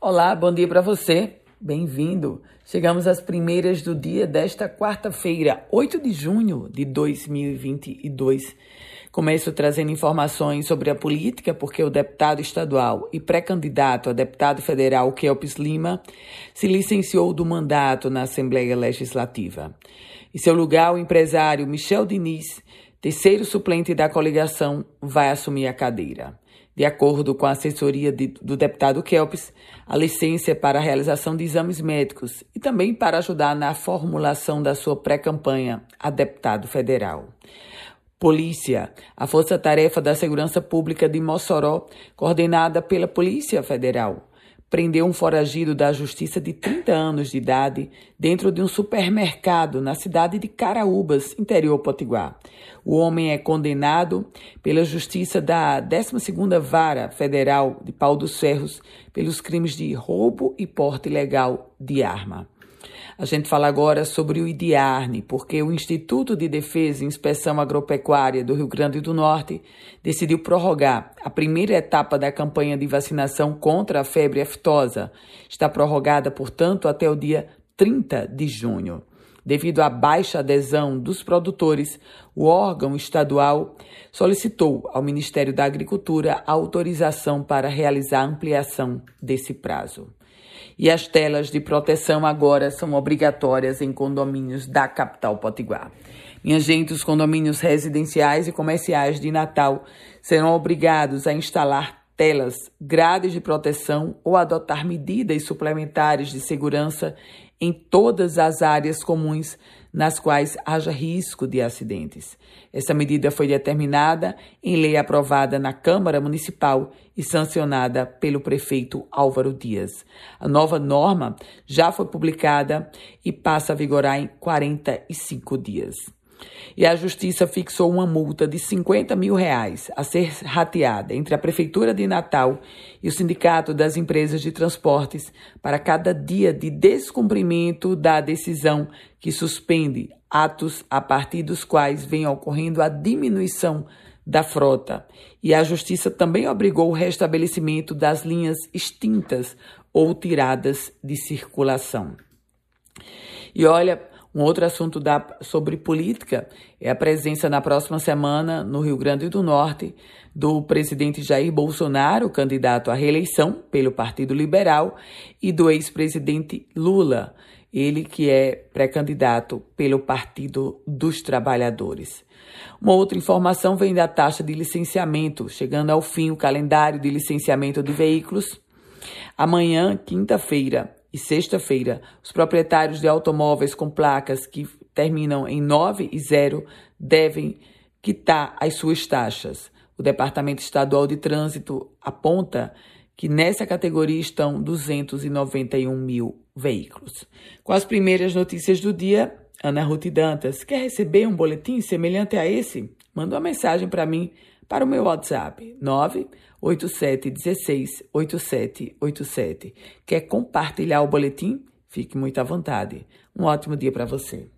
Olá, bom dia para você. Bem-vindo. Chegamos às primeiras do dia desta quarta-feira, 8 de junho de 2022. Começo trazendo informações sobre a política, porque o deputado estadual e pré-candidato a deputado federal Kelps Lima se licenciou do mandato na Assembleia Legislativa. Em seu lugar, o empresário Michel Diniz, terceiro suplente da coligação, vai assumir a cadeira. De acordo com a assessoria de, do deputado Kelps, a licença é para a realização de exames médicos e também para ajudar na formulação da sua pré-campanha a deputado federal. Polícia, a Força-Tarefa da Segurança Pública de Mossoró, coordenada pela Polícia Federal, prendeu um foragido da justiça de 30 anos de idade dentro de um supermercado na cidade de Caraúbas, interior potiguar. O homem é condenado pela justiça da 12ª Vara Federal de Pau dos Ferros pelos crimes de roubo e porte ilegal de arma. A gente fala agora sobre o IDIARNE, porque o Instituto de Defesa e Inspeção Agropecuária do Rio Grande do Norte decidiu prorrogar a primeira etapa da campanha de vacinação contra a febre aftosa. Está prorrogada, portanto, até o dia 30 de junho. Devido à baixa adesão dos produtores, o órgão estadual solicitou ao Ministério da Agricultura autorização para realizar a ampliação desse prazo. E as telas de proteção agora são obrigatórias em condomínios da capital potiguar. Minha gente, os condomínios residenciais e comerciais de Natal serão obrigados a instalar telas, grades de proteção ou adotar medidas suplementares de segurança em todas as áreas comuns nas quais haja risco de acidentes. Essa medida foi determinada em lei aprovada na Câmara Municipal e sancionada pelo prefeito Álvaro Dias. A nova norma já foi publicada e passa a vigorar em 45 dias. E a Justiça fixou uma multa de 50 mil reais a ser rateada entre a Prefeitura de Natal e o Sindicato das Empresas de Transportes para cada dia de descumprimento da decisão que suspende atos a partir dos quais vem ocorrendo a diminuição da frota. E a Justiça também obrigou o restabelecimento das linhas extintas ou tiradas de circulação. E olha, um outro assunto da, sobre política é a presença na próxima semana no Rio Grande do Norte do presidente Jair Bolsonaro, candidato à reeleição pelo Partido Liberal, e do ex-presidente Lula, ele que é pré-candidato pelo Partido dos Trabalhadores. Uma outra informação vem da taxa de licenciamento, chegando ao fim o calendário de licenciamento de veículos. Amanhã, quinta-feira, sexta-feira, os proprietários de automóveis com placas que terminam em 9 e 0 devem quitar as suas taxas. O Departamento Estadual de Trânsito aponta que nessa categoria estão 291 mil veículos. Com as primeiras notícias do dia, Ana Ruth Dantas, quer receber um boletim semelhante a esse? Manda uma mensagem para mim para o meu WhatsApp 987168787. Quer compartilhar o boletim? Fique muito à vontade. Um ótimo dia para você.